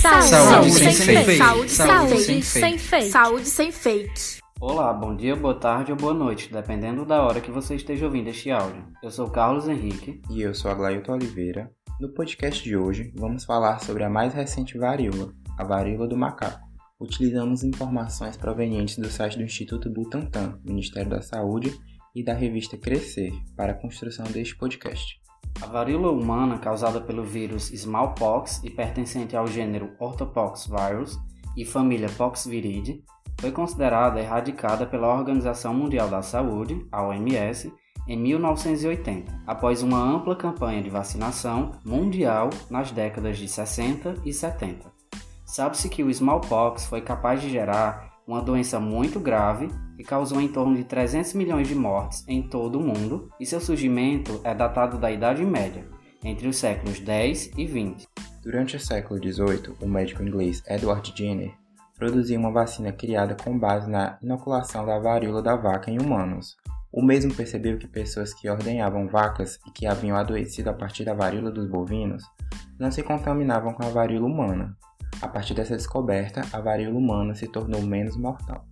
Saúde, Saúde sem, sem fake. fake. Saúde, Saúde sem, sem fake. Saúde sem fake. Olá, bom dia, boa tarde ou boa noite, dependendo da hora que você esteja ouvindo este áudio. Eu sou Carlos Henrique. E eu sou a Glailton Oliveira. No podcast de hoje, vamos falar sobre a mais recente varíola, a varíola do macaco. Utilizamos informações provenientes do site do Instituto Butantan, Ministério da Saúde e da revista Crescer para a construção deste podcast. A varíola humana, causada pelo vírus smallpox e pertencente ao gênero Orthopoxvirus e família Poxviridae, foi considerada erradicada pela Organização Mundial da Saúde, OMS, em 1980, após uma ampla campanha de vacinação mundial nas décadas de 60 e 70. Sabe-se que o smallpox foi capaz de gerar uma doença muito grave que causou em torno de 300 milhões de mortes em todo o mundo, e seu surgimento é datado da Idade Média, entre os séculos 10 e 20. Durante o século XVIII, o médico inglês Edward Jenner produziu uma vacina criada com base na inoculação da varíola da vaca em humanos. O mesmo percebeu que pessoas que ordenhavam vacas e que haviam adoecido a partir da varíola dos bovinos não se contaminavam com a varíola humana. A partir dessa descoberta, a varíola humana se tornou menos mortal.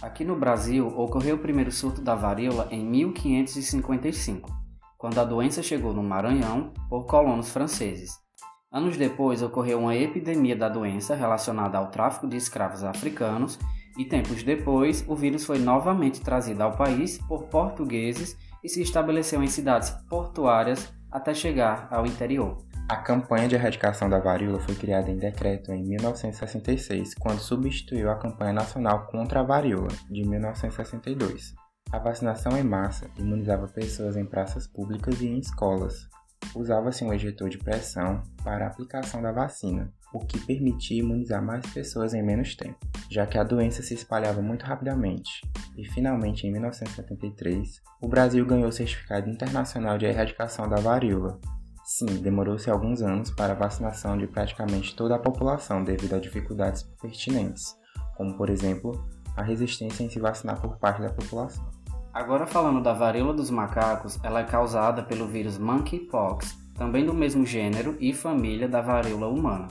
Aqui no Brasil, ocorreu o primeiro surto da varíola em 1555, quando a doença chegou no Maranhão por colonos franceses. Anos depois, ocorreu uma epidemia da doença relacionada ao tráfico de escravos africanos, e tempos depois, o vírus foi novamente trazido ao país por portugueses e se estabeleceu em cidades portuárias até chegar ao interior. A campanha de erradicação da varíola foi criada em decreto em 1966, quando substituiu a campanha nacional contra a varíola, de 1962. A vacinação em massa imunizava pessoas em praças públicas e em escolas. Usava-se um ejetor de pressão para a aplicação da vacina, o que permitia imunizar mais pessoas em menos tempo, já que a doença se espalhava muito rapidamente. E finalmente, em 1973, o Brasil ganhou o certificado internacional de erradicação da varíola, Sim, demorou-se alguns anos para a vacinação de praticamente toda a população devido a dificuldades pertinentes, como por exemplo a resistência em se vacinar por parte da população. Agora falando da varíola dos macacos, ela é causada pelo vírus monkeypox, também do mesmo gênero e família da varíola humana.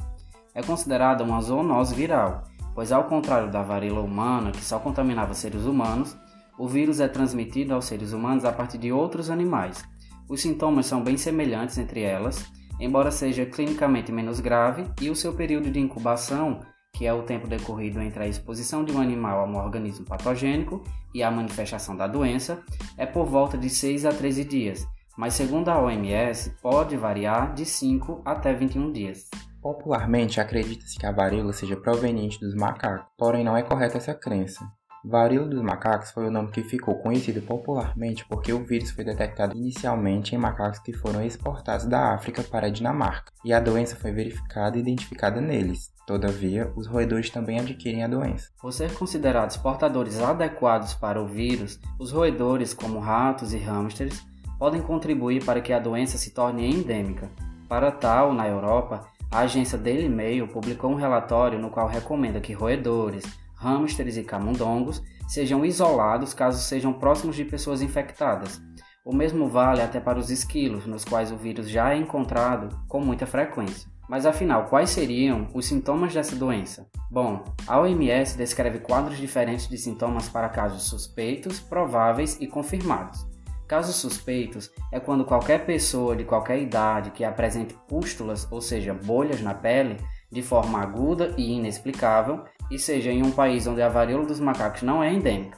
É considerada uma zoonose viral, pois ao contrário da varíola humana, que só contaminava seres humanos, o vírus é transmitido aos seres humanos a partir de outros animais, os sintomas são bem semelhantes entre elas, embora seja clinicamente menos grave, e o seu período de incubação, que é o tempo decorrido entre a exposição de um animal a um organismo patogênico e a manifestação da doença, é por volta de 6 a 13 dias, mas segundo a OMS, pode variar de 5 até 21 dias. Popularmente, acredita-se que a varíola seja proveniente dos macacos, porém não é correta essa crença. Varíola dos macacos foi o nome que ficou conhecido popularmente porque o vírus foi detectado inicialmente em macacos que foram exportados da África para a Dinamarca, e a doença foi verificada e identificada neles. Todavia, os roedores também adquirem a doença. Por ser considerados portadores adequados para o vírus, os roedores, como ratos e hamsters, podem contribuir para que a doença se torne endêmica. Para tal, na Europa, a agência Daily Mail publicou um relatório no qual recomenda que roedores, hamsters e camundongos sejam isolados caso sejam próximos de pessoas infectadas. O mesmo vale até para os esquilos, nos quais o vírus já é encontrado com muita frequência. Mas afinal, quais seriam os sintomas dessa doença? Bom, a OMS descreve quadros diferentes de sintomas para casos suspeitos, prováveis e confirmados. Casos suspeitos é quando qualquer pessoa de qualquer idade que apresente pústulas, ou seja, bolhas na pele, de forma aguda e inexplicável, e seja em um país onde a varíola dos macacos não é endêmica.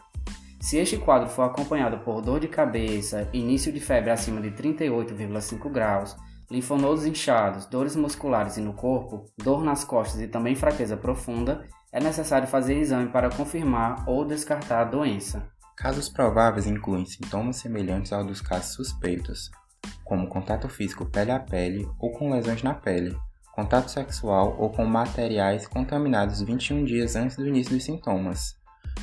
Se este quadro for acompanhado por dor de cabeça, início de febre acima de 38,5 graus, linfonodos inchados, dores musculares e no corpo, dor nas costas e também fraqueza profunda, é necessário fazer exame para confirmar ou descartar a doença. Casos prováveis incluem sintomas semelhantes aos dos casos suspeitos, como contato físico pele a pele ou com lesões na pele, contato sexual ou com materiais contaminados 21 dias antes do início dos sintomas.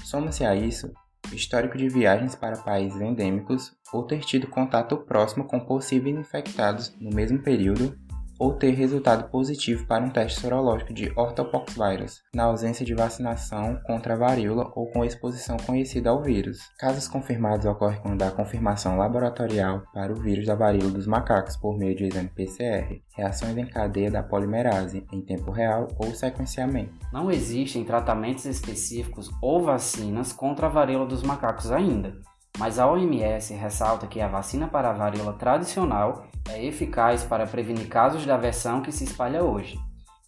Soma-se a isso histórico de viagens para países endêmicos ou ter tido contato próximo com possíveis infectados no mesmo período ou ter resultado positivo para um teste sorológico de ortopoxvirus, na ausência de vacinação contra a varíola ou com exposição conhecida ao vírus. Casos confirmados ocorrem quando há confirmação laboratorial para o vírus da varíola dos macacos por meio de exame PCR, reações em cadeia da polimerase em tempo real ou sequenciamento. Não existem tratamentos específicos ou vacinas contra a varíola dos macacos ainda mas a OMS ressalta que a vacina para a varíola tradicional é eficaz para prevenir casos da versão que se espalha hoje.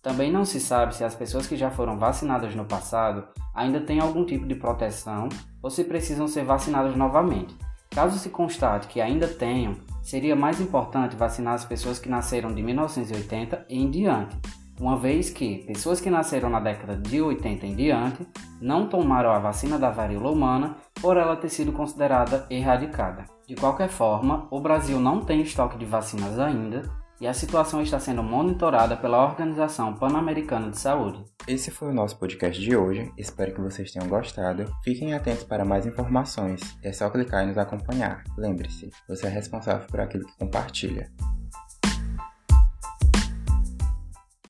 Também não se sabe se as pessoas que já foram vacinadas no passado ainda têm algum tipo de proteção ou se precisam ser vacinadas novamente. Caso se constate que ainda tenham, seria mais importante vacinar as pessoas que nasceram de 1980 e em diante, uma vez que pessoas que nasceram na década de 80 em diante não tomaram a vacina da varíola humana por ela ter sido considerada erradicada. De qualquer forma, o Brasil não tem estoque de vacinas ainda e a situação está sendo monitorada pela Organização Pan-Americana de Saúde. Esse foi o nosso podcast de hoje, espero que vocês tenham gostado. Fiquem atentos para mais informações, é só clicar e nos acompanhar. Lembre-se, você é responsável por aquilo que compartilha.